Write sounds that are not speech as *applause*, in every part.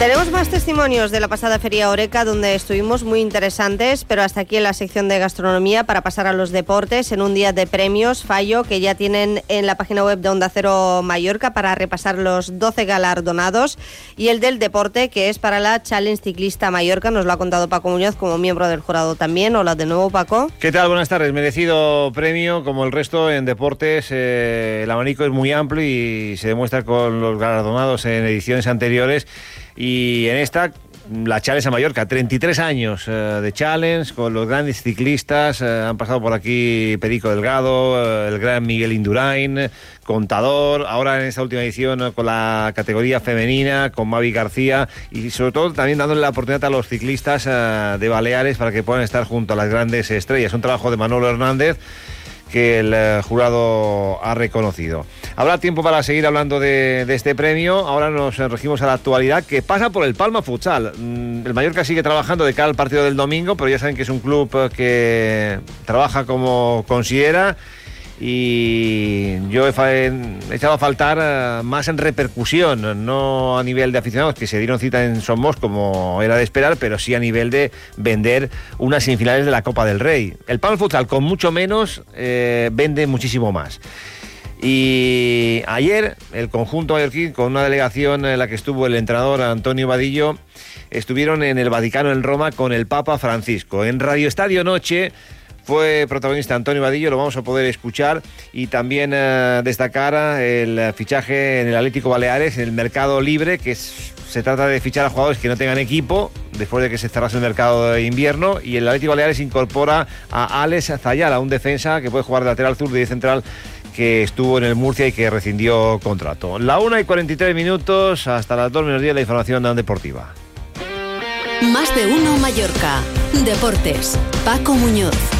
Tenemos más testimonios de la pasada Feria Oreca donde estuvimos muy interesantes, pero hasta aquí en la sección de gastronomía para pasar a los deportes en un día de premios, fallo que ya tienen en la página web de Onda Cero Mallorca para repasar los 12 galardonados y el del deporte que es para la Challenge Ciclista Mallorca, nos lo ha contado Paco Muñoz como miembro del jurado también. Hola de nuevo Paco. ¿Qué tal? Buenas tardes. Merecido premio como el resto en deportes. Eh, el abanico es muy amplio y se demuestra con los galardonados en ediciones anteriores y en esta la Challenge a Mallorca, 33 años eh, de Challenge con los grandes ciclistas, eh, han pasado por aquí Perico Delgado, eh, el gran Miguel Indurain, contador, ahora en esta última edición con la categoría femenina, con Mavi García y sobre todo también dándole la oportunidad a los ciclistas de Baleares para que puedan estar junto a las grandes estrellas. Un trabajo de Manolo Hernández que el eh, jurado ha reconocido. Habrá tiempo para seguir hablando de, este premio. Ahora nos regimos a la actualidad que pasa por el Palma Futsal. Mm, el Mallorca sigue trabajando de cara al partido del domingo, pero ya saben que es un club eh, que trabaja como considera y yo he, echado a faltar eh, más en repercusión, no a nivel de aficionados que se dieron cita en Somos como era de esperar, pero sí a nivel de vender unas semifinales de la Copa del Rey. El Palma Futsal con mucho menos eh, vende muchísimo más. Y ayer el conjunto mallorquín con una delegación en la que estuvo el entrenador Antonio Vadillo estuvieron en el Vaticano en Roma con el Papa Francisco. En Radio Estadio Noche fue protagonista Antonio Vadillo, lo vamos a poder escuchar y también eh, destacar el fichaje en el Atlético Baleares, en el mercado libre, que se trata de fichar a jugadores que no tengan equipo después de que se cerrase el mercado de invierno y el Atlético Baleares incorpora a Alex Zayala, un defensa que puede jugar de lateral sur de central que estuvo en el Murcia y que rescindió contrato. La 1 y 43 minutos, hasta las 2 menos 10 la información de Deportiva. Más de uno Mallorca. Deportes. Paco Muñoz.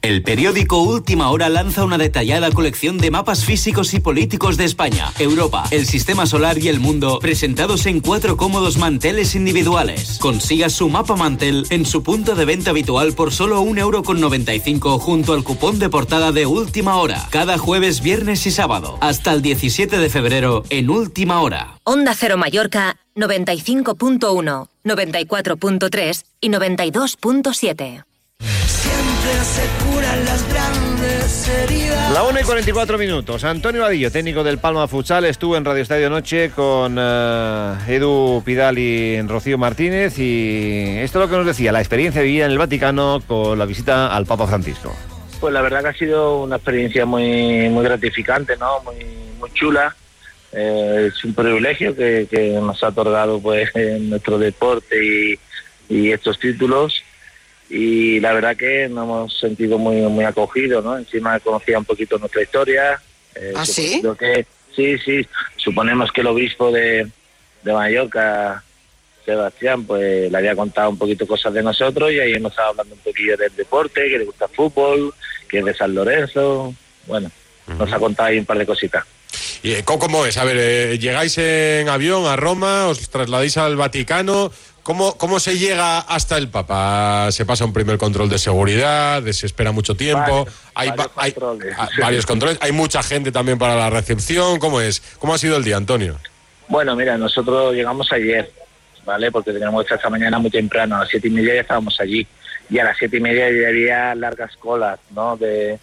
El periódico Última Hora lanza una detallada colección de mapas físicos y políticos de España, Europa, el sistema solar y el mundo, presentados en cuatro cómodos manteles individuales. Consiga su mapa mantel en su punto de venta habitual por solo 1,95€ junto al cupón de portada de Última Hora, cada jueves, viernes y sábado, hasta el 17 de febrero en Última Hora. Onda Cero Mallorca 95.1, 94.3 y 92.7 se curan las grandes heridas. La 1 y 44 minutos. Antonio Vadillo, técnico del Palma Futsal, estuvo en Radio Estadio Noche con eh, Edu Pidal y Rocío Martínez. Y esto es lo que nos decía, la experiencia vivida en el Vaticano con la visita al Papa Francisco. Pues la verdad que ha sido una experiencia muy, muy gratificante, ¿no? Muy, muy chula. Eh, es un privilegio que, nos ha otorgado pues *laughs* nuestro deporte y, y estos títulos y la verdad que nos hemos sentido muy muy acogidos, ¿no? Encima conocía un poquito nuestra historia. Eh, ¿Ah, sí? Que, sí, sí, suponemos que el obispo de, de Mallorca, Sebastián, pues le había contado un poquito cosas de nosotros y ahí hemos estado hablando un poquillo del deporte, que le gusta el fútbol, que es de San Lorenzo, bueno, nos ha contado ahí un par de cositas. ¿Y cómo es? A ver, eh, llegáis en avión a Roma, os trasladáis al Vaticano, ¿Cómo, ¿Cómo se llega hasta el Papa? ¿Se pasa un primer control de seguridad? ¿Se espera mucho tiempo? hay, varios, controles. Hay, varios controles. Hay mucha gente también para la recepción. ¿Cómo es? ¿Cómo ha sido el día, Antonio? Bueno, mira, nosotros llegamos ayer, ¿vale? Porque teníamos esta mañana muy temprano. A las siete y media ya estábamos allí. Y a las siete y media ya había largas colas, ¿no? De,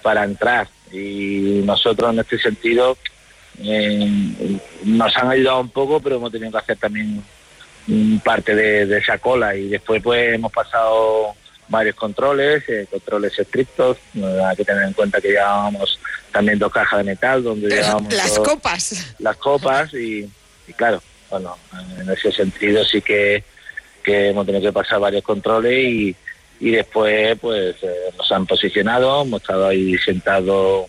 para entrar. Y nosotros en este sentido eh, nos han ayudado un poco, pero hemos tenido que hacer también parte de, esa cola y después pues hemos pasado varios controles, eh, controles estrictos, hay que tener en cuenta que llevábamos también dos cajas de metal donde llevábamos las copas. Las copas y, claro, bueno, en ese sentido sí que, que hemos tenido que pasar varios controles y, y después pues eh, nos han posicionado, hemos estado ahí sentados,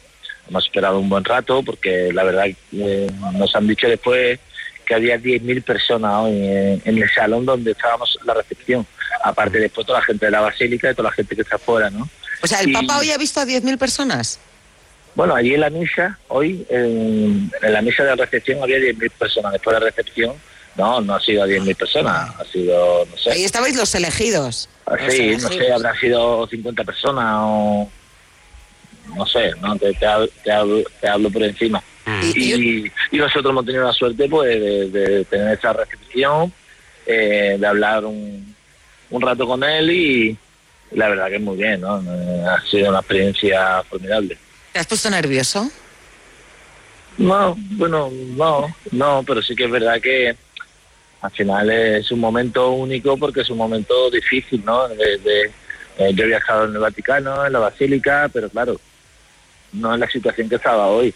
hemos esperado un buen rato porque la verdad eh, nos han dicho después que había 10.000 personas hoy en, en el salón donde estábamos la recepción, aparte después toda la gente de la basílica y toda la gente que está afuera, ¿no? O sea, ¿el Y- Papa hoy ha visto a 10.000 personas? Bueno, allí en la misa, hoy, en, en la misa de recepción había 10.000 personas. Después de la recepción, no, no ha sido a 10.000 personas, ha sido, no sé, Ahí estabais los elegidos. Los así, no sé, elegidos. habrá sido 50 personas o... No sé, no te, te hablo, te hablo por encima. Y- Y, y nosotros hemos tenido la suerte pues de, de tener esa recepción, eh, de hablar un, un rato con él y, la verdad que es muy bien, ¿no? Eh, Ha sido una experiencia formidable. ¿Te has puesto nervioso? No, bueno, no, no, pero sí que es verdad que al final es un momento único porque es un momento difícil, ¿no? De- de- eh, yo he viajado en el Vaticano, en la Basílica, pero claro, no en la situación que estaba hoy.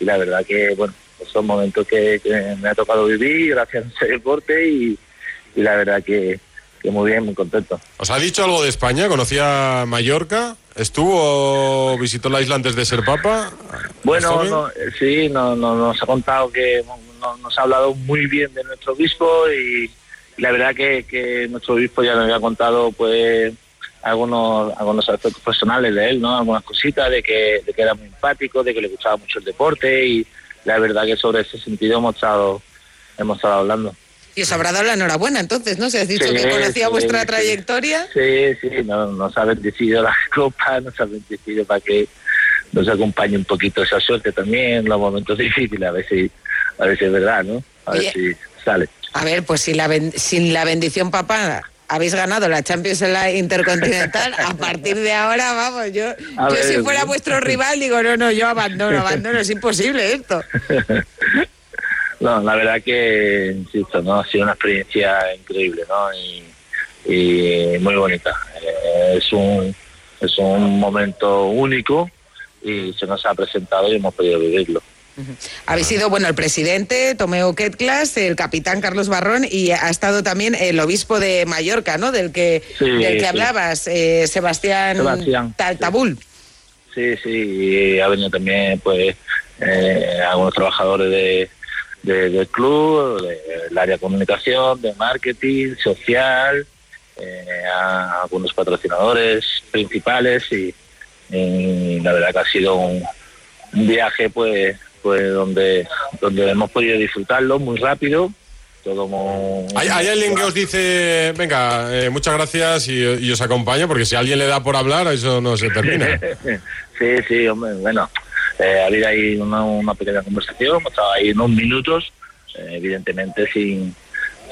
Y la verdad que, bueno, son momentos que, que me ha tocado vivir gracias a ese deporte y, y la verdad que, que muy bien, muy contento. ¿Os ha dicho algo de España? ¿Conocía Mallorca? ¿Estuvo, visitó la isla antes de ser papa? Bueno, no, eh, sí, no, no- nos ha contado que no- nos ha hablado muy bien de nuestro obispo y, y la verdad que, que nuestro obispo ya nos había contado pues algunos algunos aspectos personales de él, ¿no? Algunas cositas de que, de que era muy empático, de que le gustaba mucho el deporte y la verdad que sobre ese sentido hemos estado hemos estado hablando. Y os habrá dado la enhorabuena entonces, ¿no? Si has dicho Sí, que conocía sí, vuestra sí. trayectoria. Sí, sí, no- nos ha bendecido la *laughs* copa, nos ha bendecido para que nos acompañe un poquito esa suerte también los momentos difíciles, a ver si, a ver si es verdad, ¿no? A Oye. ver si sale. A ver, pues si la ben- sin la bendición papá habéis ganado la Champions en la Intercontinental, a partir de ahora, vamos, yo, A yo ver, si fuera vuestro rival digo, no, no, yo abandono, abandono, es imposible esto. *laughs* No, la verdad que, insisto, ¿no? Ha sido una experiencia increíble, ¿no? Y, y muy bonita. Eh, es un es un momento único y se nos ha presentado y hemos podido vivirlo. Habéis sido, bueno, el presidente, Tomeo Ketclas, el capitán Carlos Barrón y ha estado también el obispo de Mallorca, ¿no? Del que, Sí, del que sí. hablabas, eh, Sebastián, Sebastián, Taltabul. Sí, sí, y ha venido también, pues, eh, algunos trabajadores de, de- del club, del área de comunicación, de marketing, social, eh, a algunos patrocinadores principales y, y la verdad que ha sido un, un viaje, pues, pues donde, donde hemos podido disfrutarlo muy rápido, todo muy... ¿Hay, hay alguien que os dice, venga, eh, muchas gracias y, y os acompaña? Porque si alguien le da por hablar, eso no se termina. *laughs* sí, sí, hombre, bueno, eh, ha habido ahí una, una pequeña conversación, hemos estado ahí unos minutos, eh, evidentemente sin,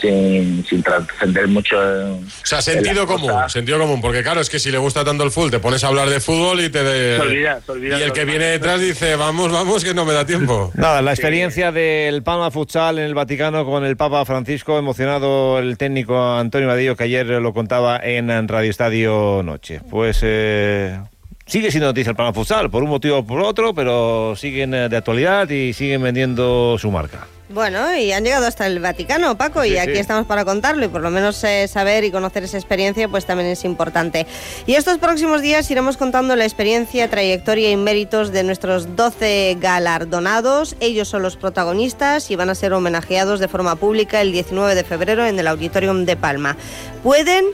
sin, sin trascender mucho. En, O sea, en sentido común, cosas. sentido común, porque claro, es que si le gusta tanto el fútbol, te pones a hablar de fútbol y te... de- Se olvida, se olvida y el que viene detrás dice, vamos, vamos, que no me da tiempo. *laughs* Nada, la experiencia del Palma Futsal en el Vaticano con el Papa Francisco, emocionado el técnico Antonio Vadillo, que ayer lo contaba en Radio Estadio Noche. Pues eh, sigue siendo noticia el Palma Futsal, por un motivo o por otro, pero siguen eh, de actualidad y siguen vendiendo su marca. Bueno, y han llegado hasta el Vaticano, Paco, y aquí sí. estamos para contarlo y por lo menos eh, saber y conocer esa experiencia pues también es importante. Y estos próximos días iremos contando la experiencia, trayectoria y méritos de nuestros 12 galardonados. Ellos son los protagonistas y van a ser homenajeados de forma pública el 19 de febrero en el Auditorium de Palma. Pueden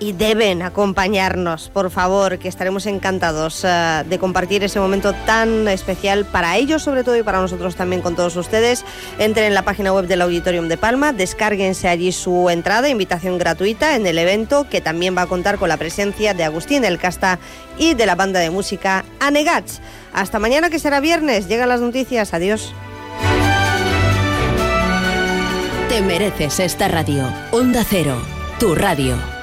y deben acompañarnos, por favor, que estaremos encantados eh, de compartir ese momento tan especial para ellos sobre todo y para nosotros también con todos ustedes. Entren en la página web del Auditorium de Palma, descárguense allí su entrada, invitación gratuita en el evento que también va a contar con la presencia de Agustín del Casta y de la banda de música Anegats. Hasta mañana que será viernes, llegan las noticias, adiós. Te mereces esta radio. Onda Cero, tu radio.